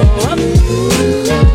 up.